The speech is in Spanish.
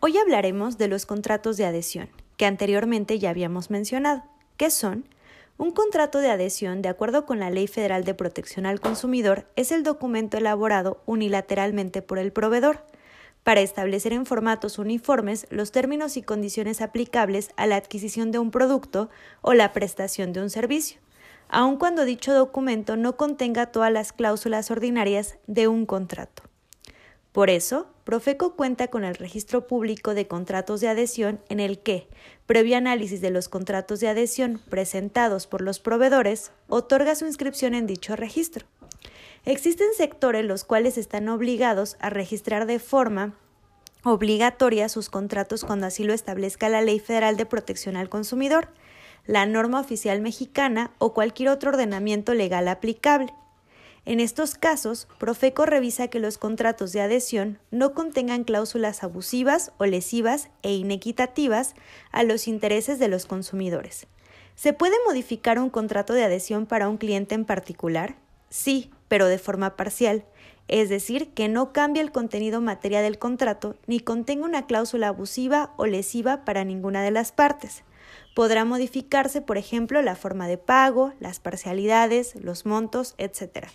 Hoy hablaremos de los contratos de adhesión, que anteriormente ya habíamos mencionado. ¿Qué son? Un contrato de adhesión, de acuerdo con la Ley Federal de Protección al Consumidor, es el documento elaborado unilateralmente por el proveedor para establecer en formatos uniformes los términos y condiciones aplicables a la adquisición de un producto o la prestación de un servicio, aun cuando dicho documento no contenga todas las cláusulas ordinarias de un contrato. Por eso, Profeco cuenta con el registro público de contratos de adhesión en el que, previo análisis de los contratos de adhesión presentados por los proveedores, otorga su inscripción en dicho registro. Existen sectores los cuales están obligados a registrar de forma obligatoria sus contratos cuando así lo establezca la Ley Federal de Protección al Consumidor, la norma oficial mexicana o cualquier otro ordenamiento legal aplicable. En estos casos, Profeco revisa que los contratos de adhesión no contengan cláusulas abusivas o lesivas e inequitativas a los intereses de los consumidores. ¿Se puede modificar un contrato de adhesión para un cliente en particular? Sí, pero de forma parcial, es decir, que no cambie el contenido material del contrato ni contenga una cláusula abusiva o lesiva para ninguna de las partes. Podrá modificarse, por ejemplo, la forma de pago, las parcialidades, los montos, etc.